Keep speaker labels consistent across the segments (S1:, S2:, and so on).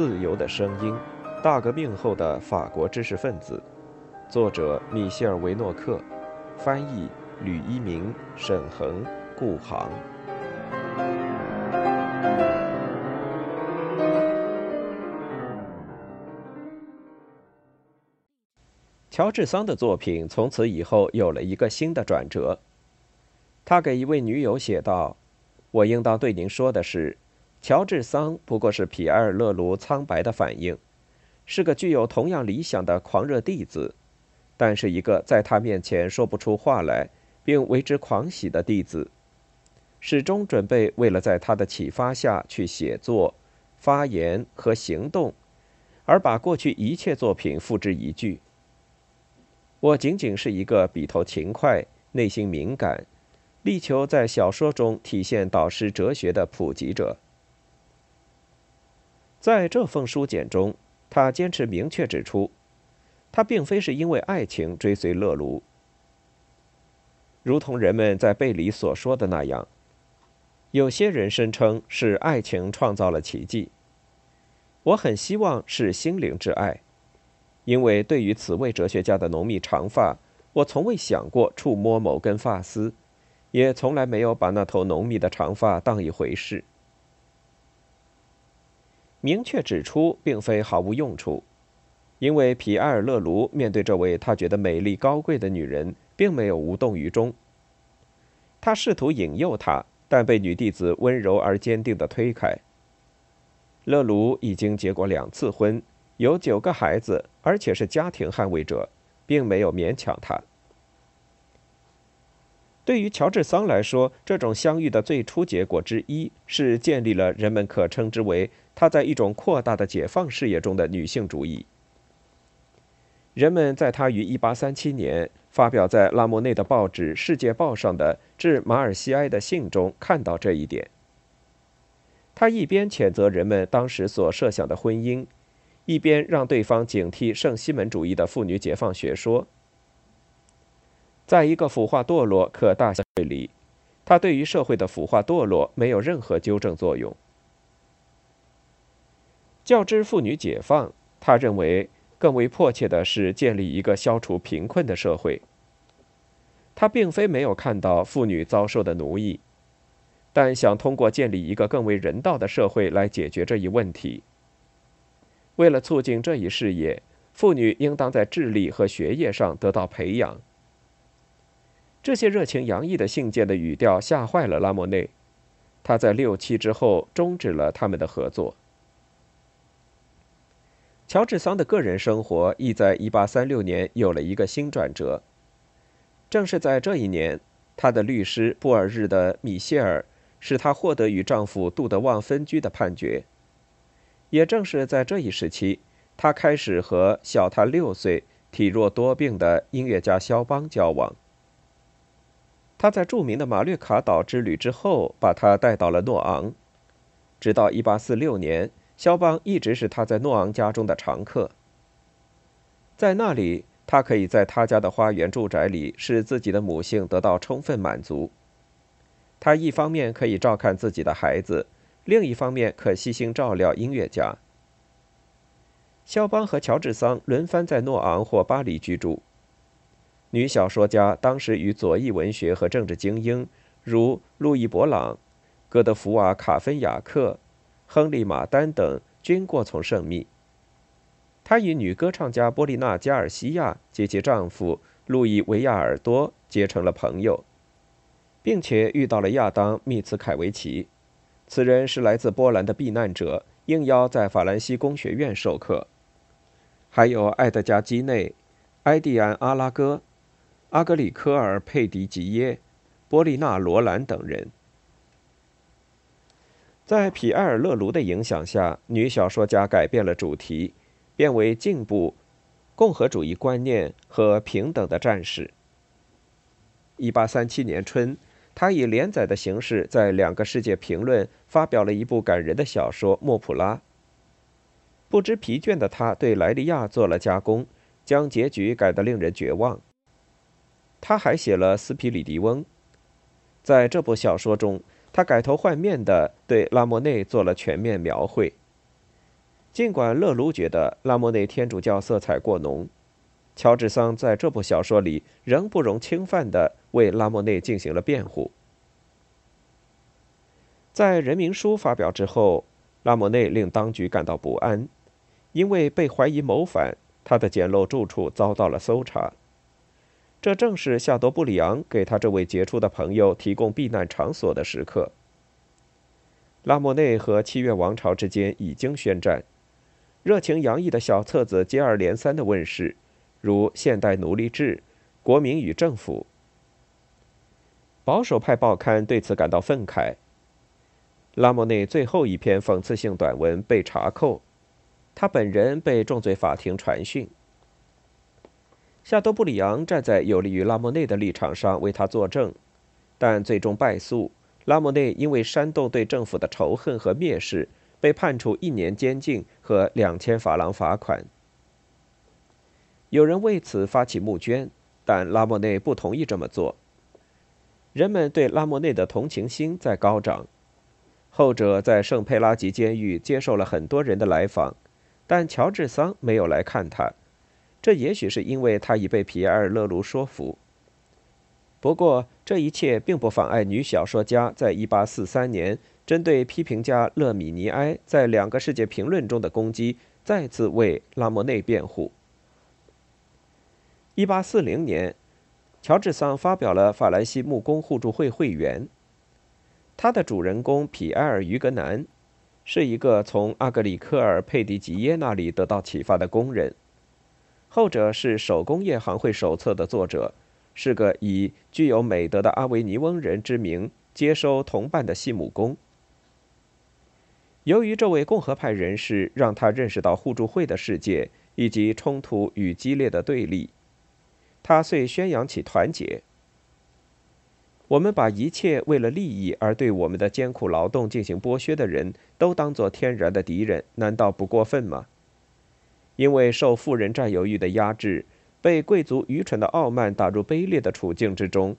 S1: 自由的声音》，大革命后的法国知识分子，作者米歇尔·维诺克，翻译吕一鸣、沈恒、顾航。乔治桑的作品从此以后有了一个新的转折。他给一位女友写道：“我应当对您说的是，乔治桑不过是皮埃尔·勒卢苍白的反应，是个具有同样理想的狂热弟子，但是一个在他面前说不出话来并为之狂喜的弟子，始终准备为了在他的启发下去写作、发言和行动，而把过去一切作品付之一炬。”我仅仅是一个笔头勤快、内心敏感、力求在小说中体现导师哲学的普及者。在这封书简中，他坚持明确指出，他并非是因为爱情追随勒卢，如同人们在背里所说的那样。有些人声称是爱情创造了奇迹，我很希望是心灵之爱。因为对于此位哲学家的浓密长发，我从未想过触摸某根发丝，也从来没有把那头浓密的长发当一回事。明确指出并非毫无用处，因为皮埃尔·勒卢面对这位他觉得美丽高贵的女人，并没有无动于衷。他试图引诱她，但被女弟子温柔而坚定地推开。勒卢已经结过两次婚。有九个孩子，而且是家庭捍卫者，并没有勉强他。对于乔治桑来说，这种相遇的最初结果之一是建立了人们可称之为他在一种扩大的解放事业中的女性主义。人们在他于1837年发表在拉莫内的报纸《世界报》上的致马尔西埃的信中看到这一点。他一边谴责人们当时所设想的婚姻。一边让对方警惕圣西门主义的妇女解放学说，在一个腐化堕落可大社会里，他对于社会的腐化堕落没有任何纠正作用。较之妇女解放，他认为更为迫切的是建立一个消除贫困的社会。他并非没有看到妇女遭受的奴役，但想通过建立一个更为人道的社会来解决这一问题。为了促进这一事业，妇女应当在智力和学业上得到培养。这些热情洋溢的信件的语调吓坏了拉莫内，他在六七之后终止了他们的合作。乔治桑的个人生活亦在1836年有了一个新转折。正是在这一年，他的律师布尔日的米歇尔使他获得与丈夫杜德旺分居的判决。也正是在这一时期，他开始和小他六岁、体弱多病的音乐家肖邦交往。他在著名的马略卡岛之旅之后，把他带到了诺昂。直到1846年，肖邦一直是他在诺昂家中的常客。在那里，他可以在他家的花园住宅里使自己的母性得到充分满足。他一方面可以照看自己的孩子。另一方面，可悉心照料音乐家。肖邦和乔治桑轮番在诺昂或巴黎居住。女小说家当时与左翼文学和政治精英，如路易·勃朗、戈德福瓦·卡芬雅克、亨利·马丹等均过从甚密。她与女歌唱家波利娜·加尔西亚及其丈夫路易·维亚尔多结成了朋友，并且遇到了亚当·密茨凯维奇。此人是来自波兰的避难者，应邀在法兰西工学院授课。还有艾德加·基内、埃蒂安·阿拉戈、阿格里科尔·佩迪吉耶、波利娜·罗兰等人。在皮埃尔·勒卢的影响下，女小说家改变了主题，变为进步、共和主义观念和平等的战士。一八三七年春。他以连载的形式在两个世界评论发表了一部感人的小说《莫普拉》。不知疲倦的他对莱利亚做了加工，将结局改得令人绝望。他还写了《斯皮里迪翁》。在这部小说中，他改头换面地对拉莫内做了全面描绘。尽管勒卢觉得拉莫内天主教色彩过浓，乔治桑在这部小说里仍不容侵犯地为拉莫内进行了辩护。在《人民书》发表之后，拉莫内令当局感到不安，因为被怀疑谋反，他的简陋住处遭到了搜查。这正是夏多布里昂给他这位杰出的朋友提供避难场所的时刻。拉莫内和七月王朝之间已经宣战，热情洋溢的小册子接二连三的问世，如《现代奴隶制》《国民与政府》。保守派报刊对此感到愤慨。拉莫内最后一篇讽刺性短文被查扣，他本人被重罪法庭传讯。夏多布里昂站在有利于拉莫内的立场上为他作证，但最终败诉。拉莫内因为煽动对政府的仇恨和蔑视，被判处一年监禁和两千法郎罚款。有人为此发起募捐，但拉莫内不同意这么做。人们对拉莫内的同情心在高涨。后者在圣佩拉吉监狱接受了很多人的来访，但乔治桑没有来看他。这也许是因为他已被皮埃尔·勒卢说服。不过，这一切并不妨碍女小说家在1843年针对批评家勒米尼埃在两个世界评论中的攻击，再次为拉莫内辩护。1840年，乔治桑发表了《法兰西木工互助会会员》。他的主人公皮埃尔·于格南是一个从阿格里科尔·佩迪吉耶那里得到启发的工人，后者是手工业行会手册的作者，是个以具有美德的阿维尼翁人之名接收同伴的细木工。由于这位共和派人士让他认识到互助会的世界以及冲突与激烈的对立，他遂宣扬起团结。我们把一切为了利益而对我们的艰苦劳动进行剥削的人都当作天然的敌人，难道不过分吗？因为受富人占有欲的压制，被贵族愚蠢的傲慢打入卑劣的处境之中，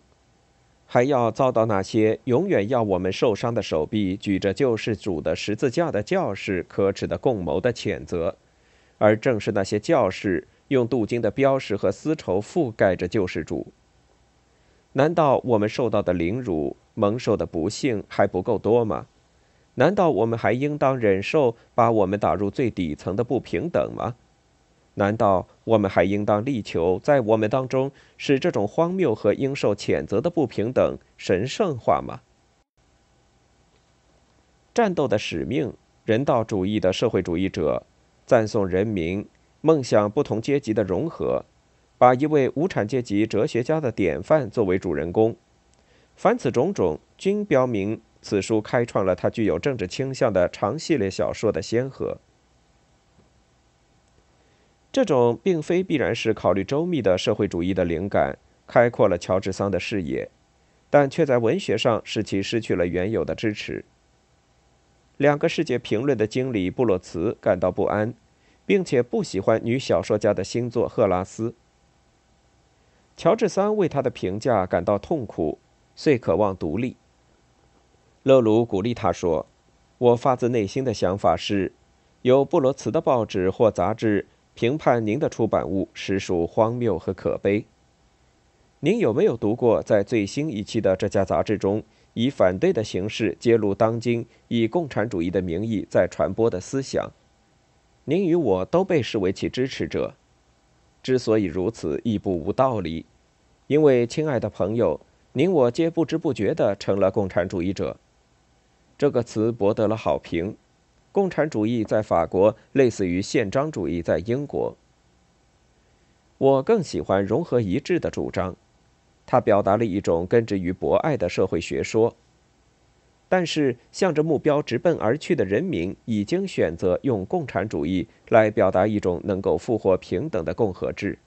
S1: 还要遭到那些永远要我们受伤的手臂举着救世主的十字架的教士可耻的共谋的谴责，而正是那些教士用镀金的标识和丝绸覆盖着救世主。难道我们受到的凌辱、蒙受的不幸还不够多吗？难道我们还应当忍受把我们打入最底层的不平等吗？难道我们还应当力求在我们当中使这种荒谬和应受谴责的不平等神圣化吗？战斗的使命，人道主义的社会主义者，赞颂人民，梦想不同阶级的融合。把一位无产阶级哲学家的典范作为主人公，凡此种种均标明此书开创了他具有政治倾向的长系列小说的先河。这种并非必然是考虑周密的社会主义的灵感，开阔了乔治桑的视野，但却在文学上使其失去了原有的支持。两个世界评论的经理布洛茨感到不安，并且不喜欢女小说家的新作《赫拉斯》。乔治桑为他的评价感到痛苦，遂渴望独立。勒鲁鼓励他说：“我发自内心的想法是，由布罗茨的报纸或杂志评判您的出版物，实属荒谬和可悲。您有没有读过在最新一期的这家杂志中，以反对的形式揭露当今以共产主义的名义在传播的思想？您与我都被视为其支持者。之所以如此，亦不无道理。”因为，亲爱的朋友，您我皆不知不觉地成了共产主义者。这个词博得了好评。共产主义在法国类似于宪章主义在英国。我更喜欢融合一致的主张，它表达了一种根植于博爱的社会学说。但是，向着目标直奔而去的人民已经选择用共产主义来表达一种能够复活平等的共和制。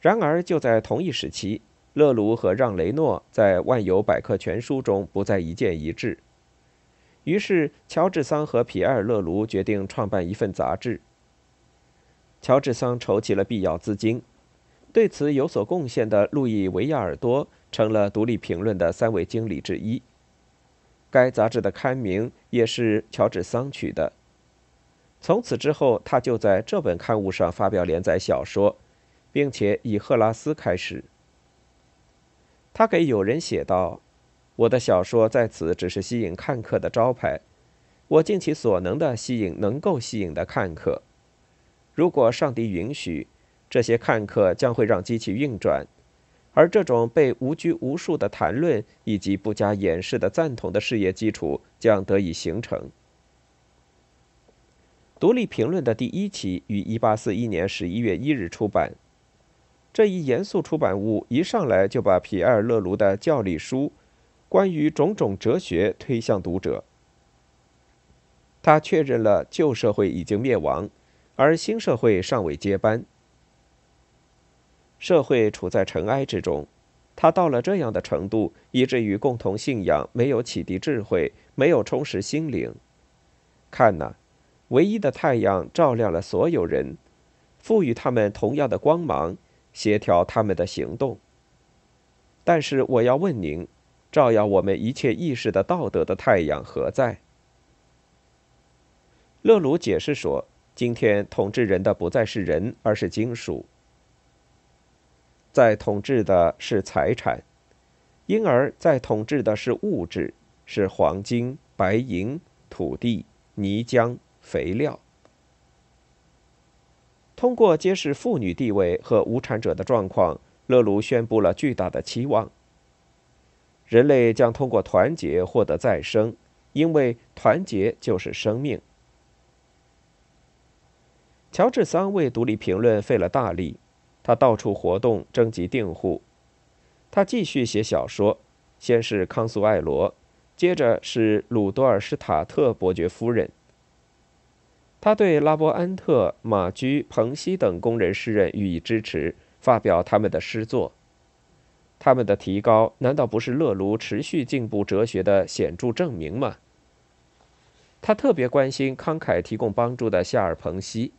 S1: 然而，就在同一时期，勒卢和让·雷诺在《万有百科全书》中不再一见一致。于是，乔治桑和皮埃尔·勒卢决定创办一份杂志。乔治桑筹集了必要资金，对此有所贡献的路易·维亚尔多成了《独立评论》的三位经理之一。该杂志的刊名也是乔治桑取的。从此之后，他就在这本刊物上发表连载小说，并且以赫拉斯开始。他给友人写道：“我的小说在此只是吸引看客的招牌，我尽其所能的吸引能够吸引的看客。如果上帝允许，这些看客将会让机器运转。”而这种被无拘无束的谈论以及不加掩饰的赞同的事业基础将得以形成。《独立评论》的第一期于1841年11月1日出版。这一严肃出版物一上来就把皮埃尔·勒卢的教理书关于种种哲学推向读者。他确认了旧社会已经灭亡，而新社会尚未接班。社会处在尘埃之中，它到了这样的程度，以至于共同信仰没有启迪智慧，没有充实心灵。看呐，唯一的太阳照亮了所有人，赋予他们同样的光芒，协调他们的行动。但是我要问您，照耀我们一切意识的道德的太阳何在？勒鲁解释说，今天统治人的不再是人，而是金属。在统治的是财产，因而，在统治的是物质，是黄金、白银、土地、泥浆、肥料。通过揭示妇女地位和无产者的状况，勒卢宣布了巨大的期望：人类将通过团结获得再生，因为团结就是生命。乔治桑为《独立评论》费了大力。他到处活动，征集订户。他继续写小说，先是康苏艾罗，接着是鲁多尔施塔特伯爵夫人。他对拉波安特、马居、彭西等工人诗人予以支持，发表他们的诗作。他们的提高，难道不是勒卢持续进步哲学的显著证明吗？他特别关心慷慨提供帮助的夏尔·彭西。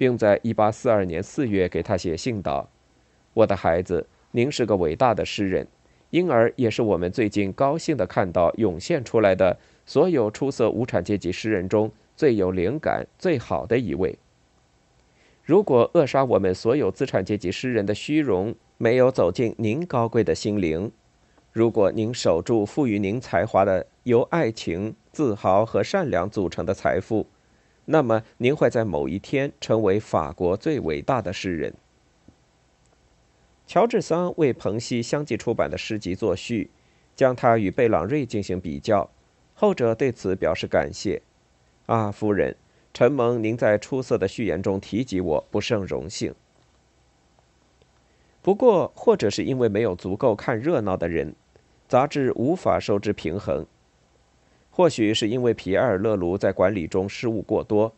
S1: 并在1842年4月给他写信道：“我的孩子，您是个伟大的诗人，因而也是我们最近高兴地看到涌现出来的所有出色无产阶级诗人中最有灵感、最好的一位。如果扼杀我们所有资产阶级诗人的虚荣没有走进您高贵的心灵，如果您守住赋予您才华的由爱情、自豪和善良组成的财富。”那么，您会在某一天成为法国最伟大的诗人。乔治桑为彭西相继出版的诗集作序，将他与贝朗瑞进行比较，后者对此表示感谢。啊，夫人，承蒙您在出色的序言中提及我，不胜荣幸。不过，或者是因为没有足够看热闹的人，杂志无法收支平衡。或许是因为皮埃尔·勒卢在管理中失误过多，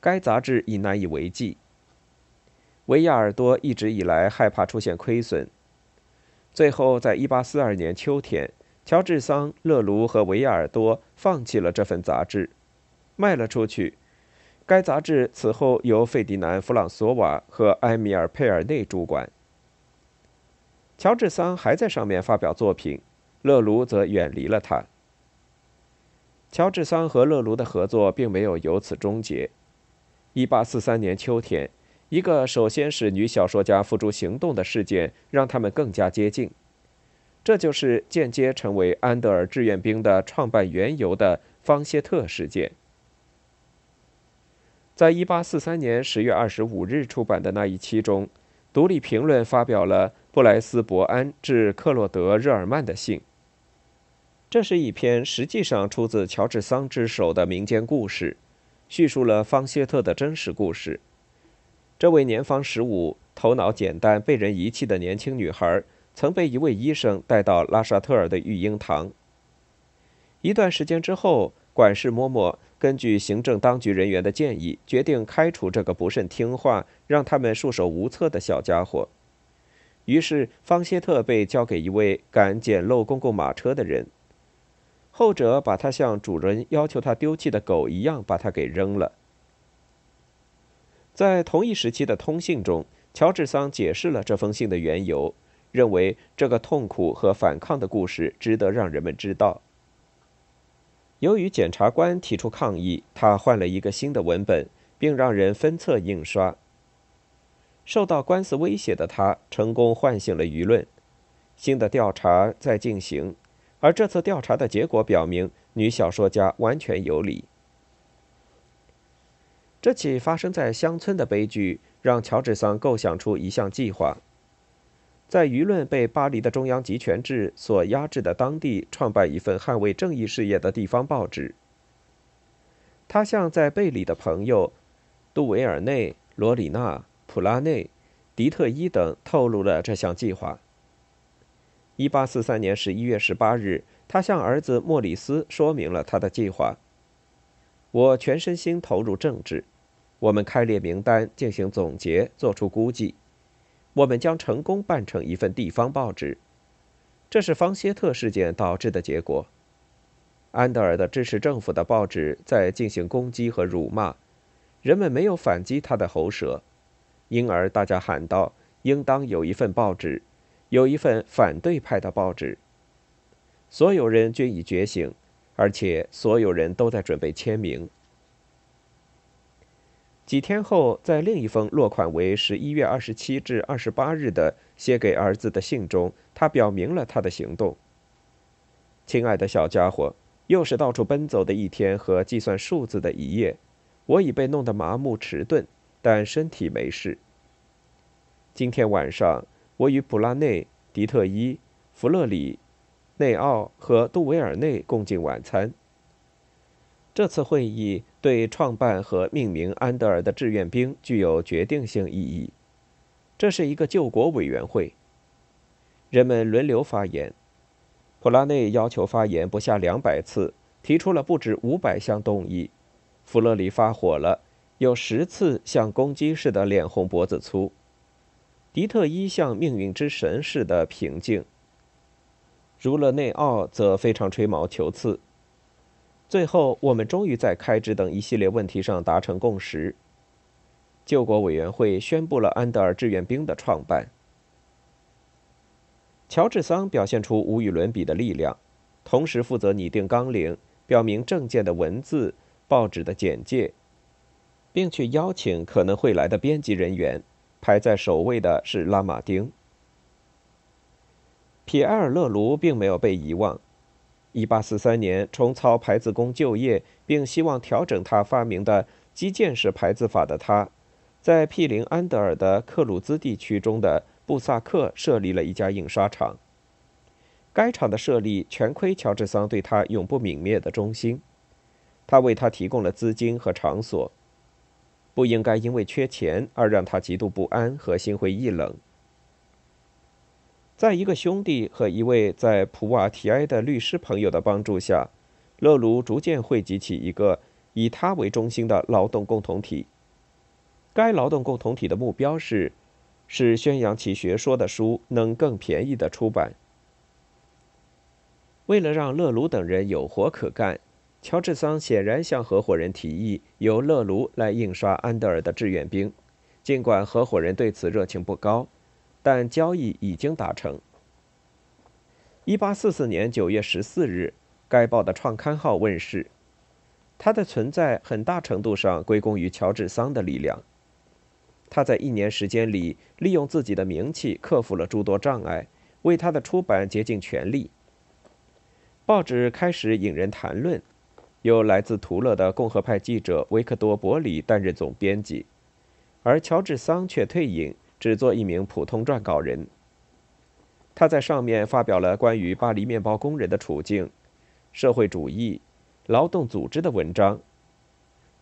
S1: 该杂志已难以为继。维亚尔多一直以来害怕出现亏损，最后在1842年秋天，乔治桑、勒卢和维亚尔多放弃了这份杂志，卖了出去。该杂志此后由费迪南·弗朗索瓦和埃米尔·佩尔内主管。乔治桑还在上面发表作品，勒卢则远离了他。乔治桑和勒卢的合作并没有由此终结。1843年秋天，一个首先使女小说家付诸行动的事件让他们更加接近，这就是间接成为安德尔志愿兵的创办缘由的方谢特事件。在1843年10月25日出版的那一期中，《独立评论》发表了布莱斯伯安致克洛德·热尔曼的信。这是一篇实际上出自乔治桑之手的民间故事，叙述了方谢特的真实故事。这位年方十五、头脑简单、被人遗弃的年轻女孩，曾被一位医生带到拉沙特尔的育婴堂。一段时间之后，管事嬷嬷根据行政当局人员的建议，决定开除这个不甚听话、让他们束手无策的小家伙。于是，方歇特被交给一位敢捡漏公共马车的人。后者把他像主人要求他丢弃的狗一样把他给扔了。在同一时期的通信中，乔治桑解释了这封信的缘由，认为这个痛苦和反抗的故事值得让人们知道。由于检察官提出抗议，他换了一个新的文本，并让人分册印刷。受到官司威胁的他，成功唤醒了舆论。新的调查在进行，而这次调查的结果表明，女小说家完全有理。这起发生在乡村的悲剧，让乔治桑构想出一项计划。在舆论被巴黎的中央集权制所压制的当地，创办一份捍卫正义事业的地方报纸。他向在贝里的朋友杜维尔内、罗里纳、普拉内、迪特伊等透露了这项计划。一八四三年十一月十八日，他向儿子莫里斯说明了他的计划：“我全身心投入政治。”我们开列名单，进行总结，做出估计。我们将成功办成一份地方报纸。这是方歇特事件导致的结果。安德尔的支持政府的报纸在进行攻击和辱骂，人们没有反击他的喉舌，因而大家喊道：“应当有一份报纸，有一份反对派的报纸。”所有人均已觉醒，而且所有人都在准备签名。几天后，在另一封落款为十一月二十七至二十八日的写给儿子的信中，他表明了他的行动。亲爱的小家伙，又是到处奔走的一天和计算数字的一夜，我已被弄得麻木迟钝，但身体没事。今天晚上，我与普拉内、迪特伊、弗勒里、内奥和杜维尔内共进晚餐。这次会议对创办和命名安德尔的志愿兵具有决定性意义。这是一个救国委员会。人们轮流发言。普拉内要求发言不下两百次，提出了不止五百项动议。弗勒里发火了，有十次像公鸡似的脸红脖子粗。迪特伊像命运之神似的平静。儒勒内奥则非常吹毛求疵。最后，我们终于在开支等一系列问题上达成共识。救国委员会宣布了安德尔志愿兵的创办。乔治桑表现出无与伦比的力量，同时负责拟定纲领、表明政见的文字、报纸的简介，并去邀请可能会来的编辑人员。排在首位的是拉马丁。皮埃尔·勒卢并没有被遗忘。一八四三年，重操排字工就业，并希望调整他发明的击剑式排字法的他，在毗邻安德尔的克鲁兹地区中的布萨克设立了一家印刷厂。该厂的设立全亏乔治桑对他永不泯灭的忠心，他为他提供了资金和场所，不应该因为缺钱而让他极度不安和心灰意冷。在一个兄弟和一位在普瓦提埃的律师朋友的帮助下，勒卢逐渐汇集起一个以他为中心的劳动共同体。该劳动共同体的目标是，使宣扬其学说的书能更便宜的出版。为了让勒卢等人有活可干，乔治桑显然向合伙人提议由勒卢来印刷安德尔的志愿兵，尽管合伙人对此热情不高。但交易已经达成。一八四四年九月十四日，该报的创刊号问世。它的存在很大程度上归功于乔治桑的力量。他在一年时间里，利用自己的名气克服了诸多障碍，为他的出版竭尽全力。报纸开始引人谈论，由来自图勒的共和派记者维克多·伯里担任总编辑，而乔治桑却退隐。只做一名普通撰稿人。他在上面发表了关于巴黎面包工人的处境、社会主义、劳动组织的文章。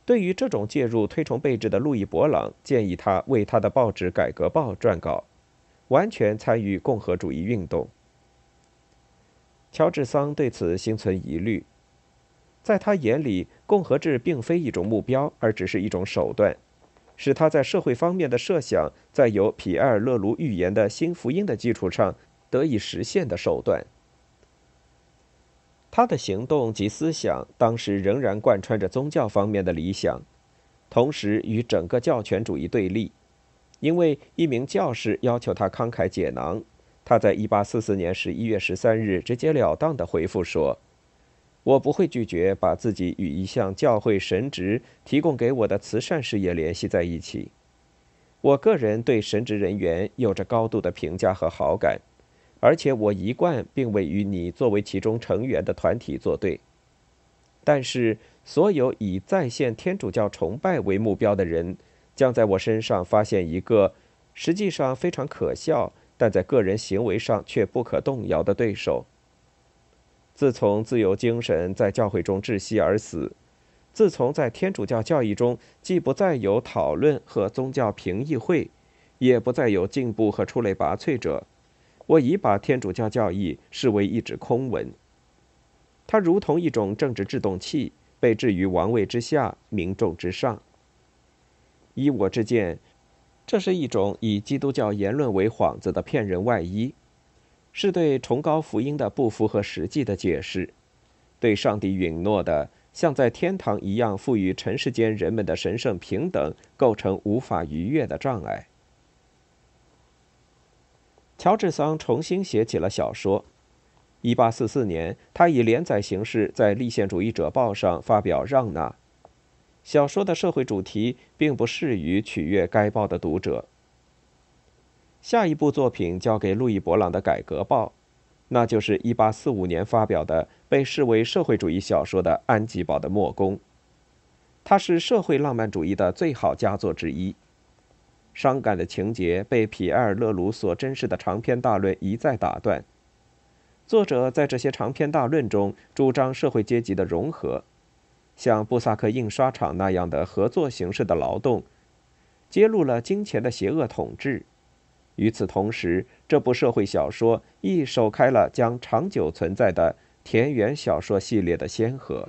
S1: 对于这种介入推崇备至的路易·博朗，建议他为他的报纸《改革报》撰稿，完全参与共和主义运动。乔治桑对此心存疑虑，在他眼里，共和制并非一种目标，而只是一种手段。使他在社会方面的设想，在由皮埃尔·勒卢预言的新福音的基础上得以实现的手段。他的行动及思想当时仍然贯穿着宗教方面的理想，同时与整个教权主义对立。因为一名教士要求他慷慨解囊，他在1844年11月13日直截了当地回复说：“我不会拒绝把自己与一项教会神职提供给我的慈善事业联系在一起。我个人对神职人员有着高度的评价和好感，而且我一贯并未与你作为其中成员的团体作对。但是，所有以再现天主教崇拜为目标的人，将在我身上发现一个实际上非常可笑，但在个人行为上却不可动摇的对手。自从自由精神在教会中窒息而死。自从在天主教教义中既不再有讨论和宗教评议会，也不再有进步和出类拔萃者，我已把天主教教义视为一纸空文。它如同一种政治制动器，被置于王位之下，民众之上。依我之见，这是一种以基督教言论为幌子的骗人外衣，是对崇高福音的不符合实际的解释，对上帝允诺的。像在天堂一样赋予尘世间人们的神圣平等，构成无法逾越的障碍。乔治桑重新写起了小说。一八四四年，他以连载形式在《立宪主义者报》上发表《让娜》。小说的社会主题并不适于取悦该报的读者。下一部作品交给路易·勃朗的《改革报》。那就是1845年发表的，被视为社会主义小说的《安吉堡的墨宫》，它是社会浪漫主义的最好佳作之一。伤感的情节被皮埃尔·勒鲁所珍视的长篇大论一再打断。作者在这些长篇大论中主张社会阶级的融合，像布萨克印刷厂那样的合作形式的劳动，揭露了金钱的邪恶统治。与此同时，这部社会小说亦首开了将长久存在的田园小说系列的先河。